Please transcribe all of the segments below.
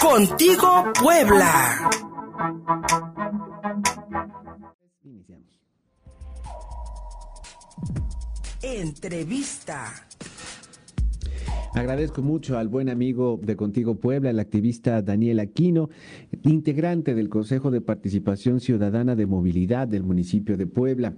Contigo Puebla. Entrevista. Agradezco mucho al buen amigo de Contigo Puebla, el activista Daniel Aquino, integrante del Consejo de Participación Ciudadana de Movilidad del municipio de Puebla.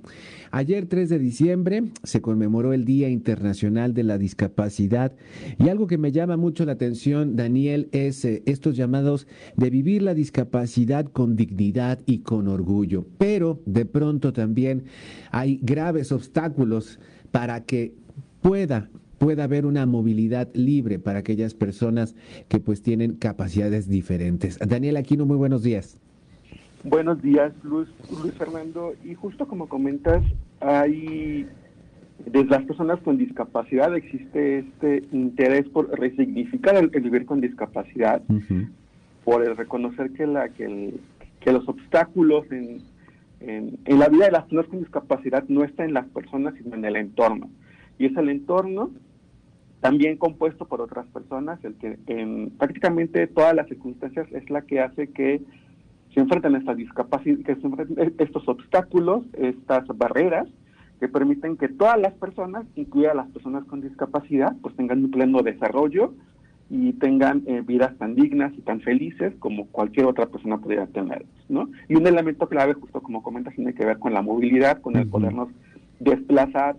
Ayer 3 de diciembre se conmemoró el Día Internacional de la Discapacidad y algo que me llama mucho la atención, Daniel, es eh, estos llamados de vivir la discapacidad con dignidad y con orgullo. Pero de pronto también hay graves obstáculos para que pueda pueda haber una movilidad libre para aquellas personas que pues tienen capacidades diferentes. Daniel Aquino, muy buenos días. Buenos días, Luis, Luis Fernando. Y justo como comentas, hay desde las personas con discapacidad existe este interés por resignificar el, vivir con discapacidad, por el reconocer que, la, que, que los obstáculos en, en, en, la vida de las personas con discapacidad no están en las personas, sino en el entorno. Y es el entorno también compuesto por otras personas, el que en prácticamente todas las circunstancias es la que hace que se enfrenten estas discapacidades, que se enfrenten estos obstáculos, estas barreras que permiten que todas las personas, incluidas las personas con discapacidad, pues tengan un pleno desarrollo y tengan eh, vidas tan dignas y tan felices como cualquier otra persona pudiera tener, ¿no? Y un elemento clave, justo como comentas, tiene que ver con la movilidad, con el podernos desplazar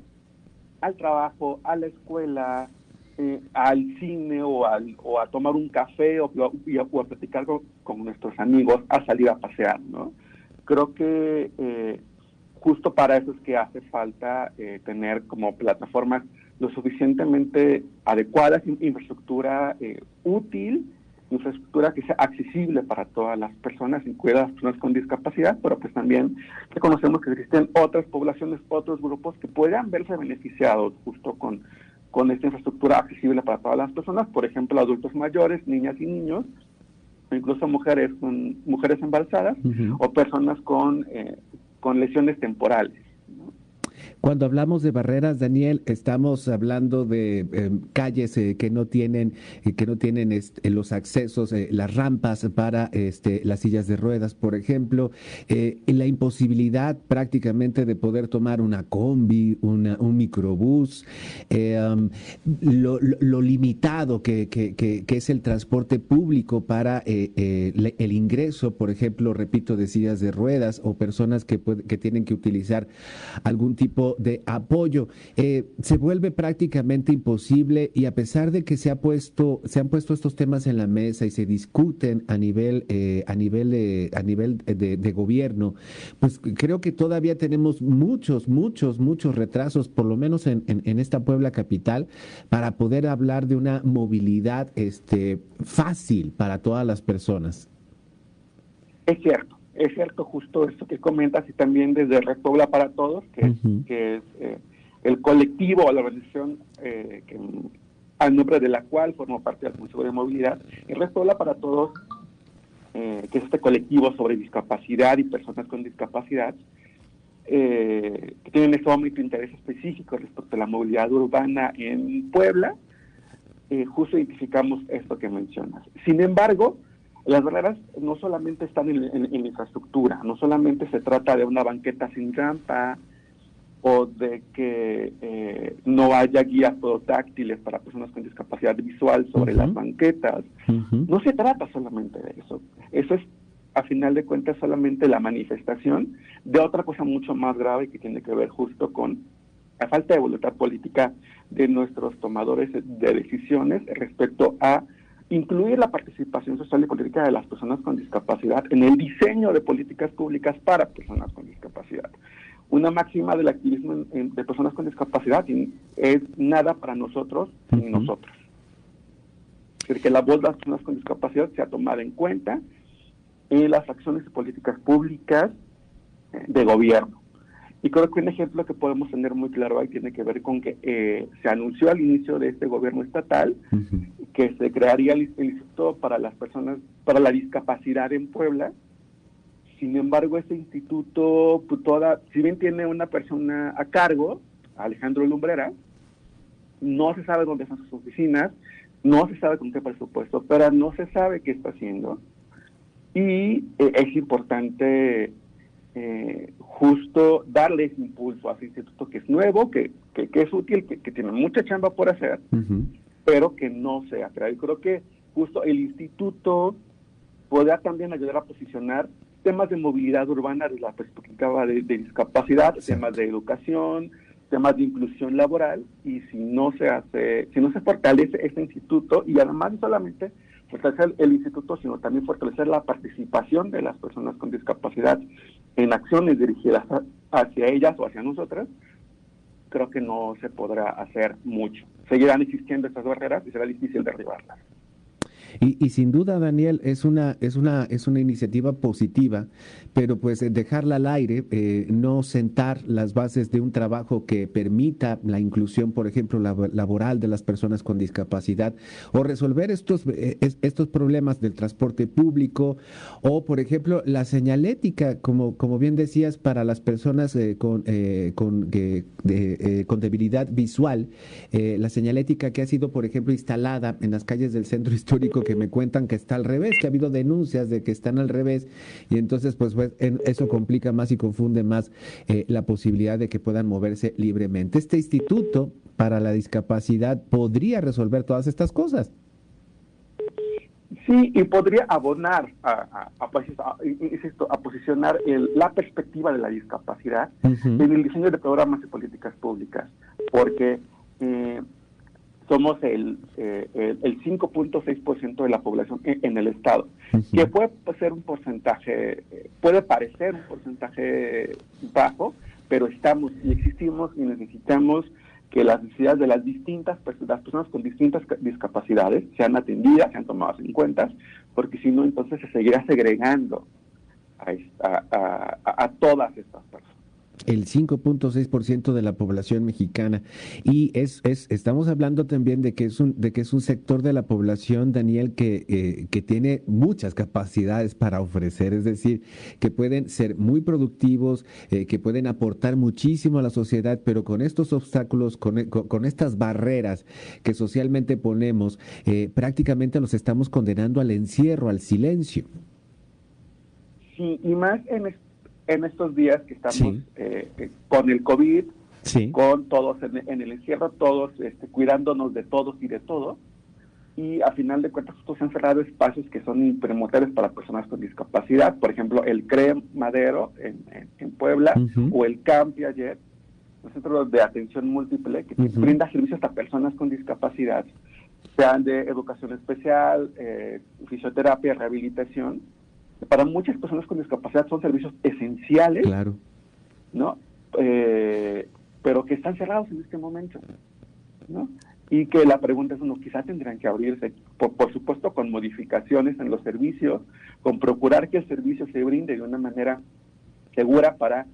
al trabajo, a la escuela, eh, al cine o, al, o a tomar un café o, a, platicar con, nuestros amigos, a salir a pasear, ¿no? Creo que eh, justo para eso es que hace falta eh, tener como plataformas lo suficientemente adecuadas, infraestructura útil, infraestructura que sea accesible para todas las personas, incluidas las personas con discapacidad, pero pues también reconocemos que existen otras poblaciones, otros grupos que puedan verse beneficiados justo con con esta infraestructura accesible para todas las personas, por ejemplo, adultos mayores, niñas y niños, incluso mujeres mujeres embarazadas o personas con, eh, con lesiones temporales. Cuando hablamos de barreras, Daniel, estamos hablando de em, calles eh, que no tienen eh, que no tienen este, los accesos, eh, las rampas para este, las sillas de ruedas, por ejemplo, la imposibilidad prácticamente de poder tomar una combi, una, un microbús, em, lo, limitado que, que, es el transporte público para el ingreso, por ejemplo, repito, de sillas de ruedas o personas que, que tienen que utilizar algún tipo de apoyo. Eh, se vuelve prácticamente imposible y a pesar de que se ha puesto, se han puesto estos temas en la mesa y se discuten a nivel, eh, a nivel, de, a nivel de, gobierno, pues creo que todavía tenemos muchos, muchos, muchos retrasos, por lo menos en, en, esta Puebla capital, para poder hablar de una movilidad este, fácil para todas las personas. Es cierto es cierto justo esto que comentas y también desde Red Puebla para Todos, que, es, que es eh, el colectivo o la organización eh, que, al nombre de la cual formo parte del Consejo de Movilidad. Y Red Puebla para Todos, eh, que es este colectivo sobre discapacidad y personas con discapacidad, que tienen este momento interés específico respecto a la movilidad urbana en Puebla, justo identificamos esto que mencionas. Sin embargo, las barreras no solamente están en, infraestructura, no solamente se trata de una banqueta sin rampa o de que eh, no haya guías táctiles para personas con discapacidad visual sobre las banquetas. No se trata solamente de eso. Eso es, a final de cuentas, solamente la manifestación de otra cosa mucho más grave que tiene que ver justo con la falta de voluntad política de nuestros tomadores de decisiones respecto a incluir la participación social y política de las personas con discapacidad en el diseño de políticas públicas para personas con discapacidad. Una máxima del activismo de personas con discapacidad es nada para nosotros ni nosotros. Es decir, que la voz de las personas con discapacidad sea tomada en cuenta en las acciones y políticas públicas eh, de gobierno. Y creo que un ejemplo que podemos tener muy claro ahí tiene que ver con que eh, se anunció al inicio de este gobierno estatal que se crearía el, Instituto para las Personas, para la Discapacidad en Puebla. Sin embargo, ese instituto, pues, toda, si bien tiene una persona a cargo, Alejandro Lumbrera, no se sabe dónde están sus oficinas, no se sabe con qué presupuesto, pero no se sabe qué está haciendo. Y eh, es importante eh, justo darle ese impulso a ese instituto que es nuevo, que, que, es útil, que, tiene mucha chamba por hacer, pero que no sea creado. Yo creo que justo el instituto podrá también ayudar a posicionar temas de movilidad urbana desde la perspectiva de, discapacidad, temas de educación, temas de inclusión laboral, y si no se hace, si no se fortalece este instituto, y además no solamente fortalecer el instituto, sino también fortalecer la participación de las personas con discapacidad en acciones dirigidas hacia ellas o hacia nosotras, creo que no se podrá hacer mucho. Seguirán existiendo estas barreras y será difícil derribarlas. Y, sin duda, Daniel, es una, es una, es una iniciativa positiva, pero pues eh, dejarla al aire, eh, no sentar las bases de un trabajo que permita la inclusión, por ejemplo, laboral de las personas con discapacidad, o resolver estos, eh, estos problemas del transporte público, o por ejemplo, la señalética, como, como bien decías, para las personas con, con, con debilidad visual, la señalética que ha sido, por ejemplo, instalada en las calles del centro histórico que me cuentan que está al revés, que ha habido denuncias de que están al revés y entonces pues, pues eso complica más y confunde más eh, la posibilidad de que puedan moverse libremente. Este instituto para la discapacidad podría resolver todas estas cosas. Sí, y podría abonar a, a, pues, posicionar la perspectiva de la discapacidad en el diseño de programas y políticas públicas, porque eh, somos el, eh, el, 5.6% de la población en, el Estado, que puede ser un porcentaje, puede parecer un porcentaje bajo, pero estamos y existimos y necesitamos que las necesidades de las distintas las personas con distintas discapacidades sean atendidas, sean tomadas en cuenta, porque si no, entonces se seguirá segregando a, a todas estas personas el 5.6% de la población mexicana. Y es, es estamos hablando también de que es un de que es un sector de la población Daniel que eh, que tiene muchas capacidades para ofrecer. Es decir que pueden ser muy productivos eh, que pueden aportar muchísimo a la sociedad pero con estos obstáculos con, con, estas barreras que socialmente ponemos eh, prácticamente los estamos condenando al encierro al silencio. Sí y más en en estos días que estamos eh, eh, con el COVID, con todos en, el encierro, todos este, cuidándonos de todos y de todo. Y a final de cuentas, estos han cerrado espacios que son promotores para personas con discapacidad. Por ejemplo, el CREM Madero en, en, Puebla o el CAMPI ayer, un centro de atención múltiple que brinda servicios a personas con discapacidad, sean de educación especial, eh, fisioterapia, rehabilitación para muchas personas con discapacidad son servicios esenciales, claro. ¿no? Eh, pero que están cerrados en este momento, ¿no? Y que la pregunta es, bueno, quizás tendrán que abrirse, por, supuesto, con modificaciones en los servicios, con procurar que el servicio se brinde de una manera segura para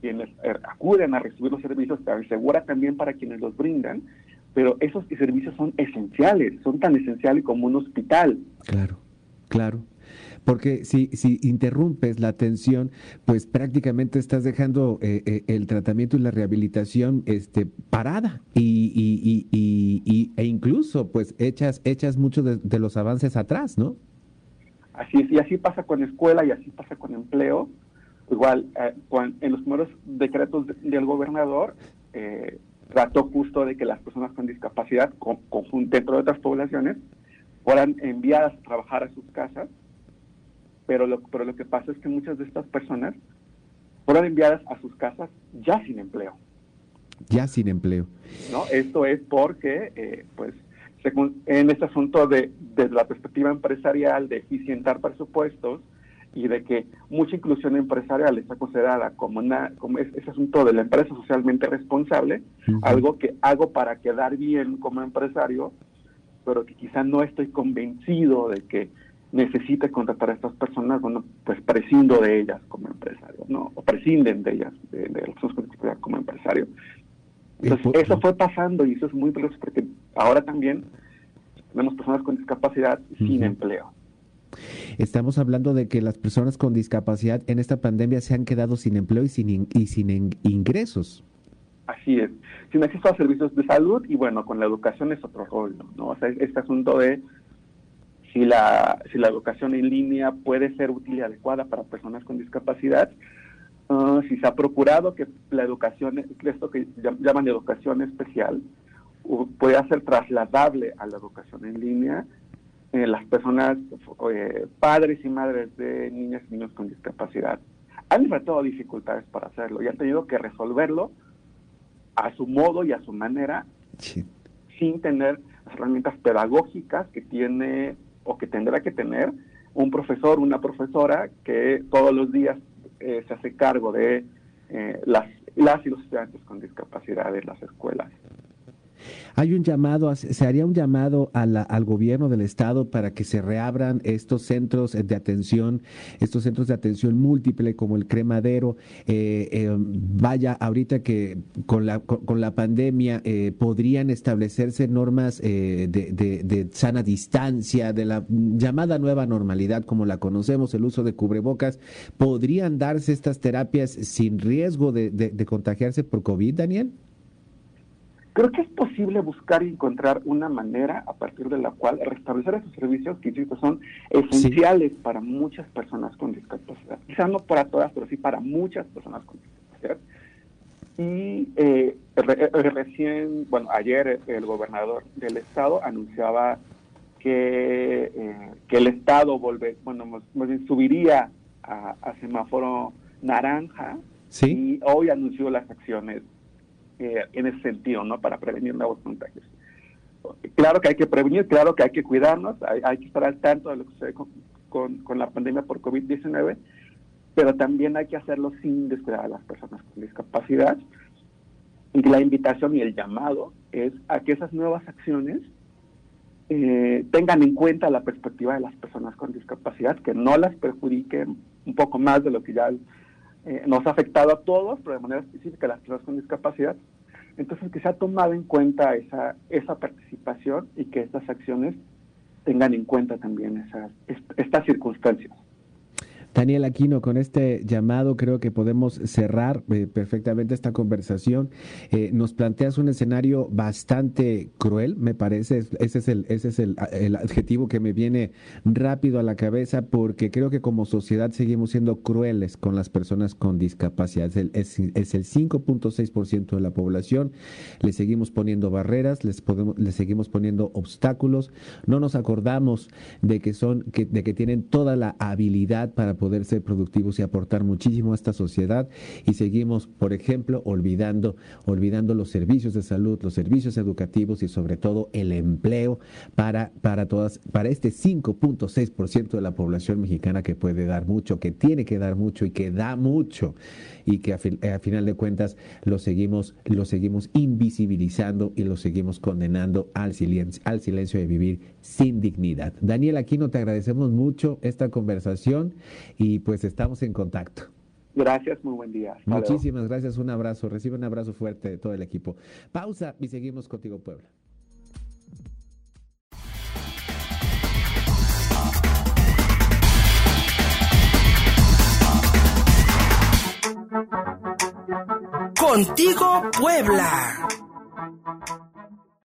quienes eh, acuden a recibir los servicios, segura también para quienes los brindan, pero esos servicios son esenciales, son tan esenciales como un hospital. Claro, claro porque si, si interrumpes la atención, pues prácticamente estás dejando eh, eh, el tratamiento y la rehabilitación este, parada y, y, y, e incluso pues echas, echas muchos de, los avances atrás, ¿no? Así es, y así pasa con escuela y así pasa con empleo. Igual, eh, en los primeros decretos del gobernador, trató justo de que las personas con discapacidad, con, dentro de otras poblaciones, fueran enviadas a trabajar a sus casas pero lo, pero lo que pasa es que muchas de estas personas fueron enviadas a sus casas ya sin empleo. Ya sin empleo. ¿No? Esto es porque, eh, pues, en este asunto de desde la perspectiva empresarial, de eficientar presupuestos y de que mucha inclusión empresarial está considerada como, una, como ese asunto de la empresa socialmente responsable, algo que hago para quedar bien como empresario, pero que quizá no estoy convencido de que necesita contratar a estas personas, bueno, pues prescindo de ellas como empresario, ¿no? O prescinden de ellas, de, las personas como empresario. Entonces, eso fue pasando y eso es muy peligroso porque ahora también tenemos personas con discapacidad sin empleo. Estamos hablando de que las personas con discapacidad en esta pandemia se han quedado sin empleo y sin, y sin ingresos. Así es, sin acceso a servicios de salud y bueno, con la educación es otro rollo, ¿no? O sea, este asunto de si la, si la educación en línea puede ser útil y adecuada para personas con discapacidad, uh, si se ha procurado que la educación, esto que llaman educación especial, pueda ser trasladable a la educación en línea, eh, las personas, eh, padres y madres de niñas y niños con discapacidad, han enfrentado dificultades para hacerlo y han tenido que resolverlo a su modo y a su manera, sin tener las herramientas pedagógicas que tiene o que tendrá que tener un profesor, una profesora que todos los días eh, se hace cargo de las, las y los estudiantes con discapacidad en las escuelas. Hay un llamado, se haría un llamado al gobierno del estado para que se reabran estos centros de atención, estos centros de atención múltiple como el cremadero. Eh, eh, vaya, ahorita que con la, con, la pandemia eh, podrían establecerse normas de, de, sana distancia, de la llamada nueva normalidad como la conocemos, el uso de cubrebocas. ¿Podrían darse estas terapias sin riesgo de contagiarse por COVID, Daniel? Creo que es posible buscar y encontrar una manera a partir de la cual restablecer esos servicios que son esenciales para muchas personas con discapacidad. Quizás no para todas, pero sí para muchas personas con discapacidad. Y eh, eh, recién, bueno, ayer el gobernador del estado anunciaba que, eh, que el estado volver, bueno, subiría a, semáforo naranja y hoy anunció las acciones eh, en ese sentido, ¿no? Para prevenir nuevos contagios. Claro que hay que prevenir, claro que hay que cuidarnos, hay, que estar al tanto de lo que sucede con, con, la pandemia por COVID-19, pero también hay que hacerlo sin descuidar a las personas con discapacidad. Y la invitación y el llamado es a que esas nuevas acciones eh, tengan en cuenta la perspectiva de las personas con discapacidad, que no las perjudiquen un poco más de lo que ya eh, nos ha afectado a todos, pero de manera específica a las personas con discapacidad. Entonces, que se ha tomado en cuenta esa, esa participación y que estas acciones tengan en cuenta también esas, estas circunstancias. Daniel Aquino, con este llamado creo que podemos cerrar eh, perfectamente esta conversación. Eh, nos planteas un escenario bastante cruel, me parece, ese es, el, ese es el, adjetivo que me viene rápido a la cabeza porque creo que como sociedad seguimos siendo crueles con las personas con discapacidad. Es el, es, el 5.6% de la población, le seguimos poniendo barreras, les, podemos, les seguimos poniendo obstáculos, no nos acordamos de que son, que, de que tienen toda la habilidad para poder poder ser productivos y aportar muchísimo a esta sociedad y seguimos, por ejemplo, olvidando, olvidando los servicios de salud, los servicios educativos y sobre todo el empleo para, para todas, para este 5.6% de la población mexicana que puede dar mucho, que tiene que dar mucho y que da mucho y que a, final de cuentas lo seguimos, lo seguimos invisibilizando y lo seguimos condenando al silencio, al silencio de vivir sin dignidad. Daniel Aquino, te agradecemos mucho esta conversación y pues estamos en contacto. Gracias, muy buen día. Muchísimas gracias, un abrazo, recibe un abrazo fuerte de todo el equipo. Pausa y seguimos contigo, Puebla. Contigo, Puebla.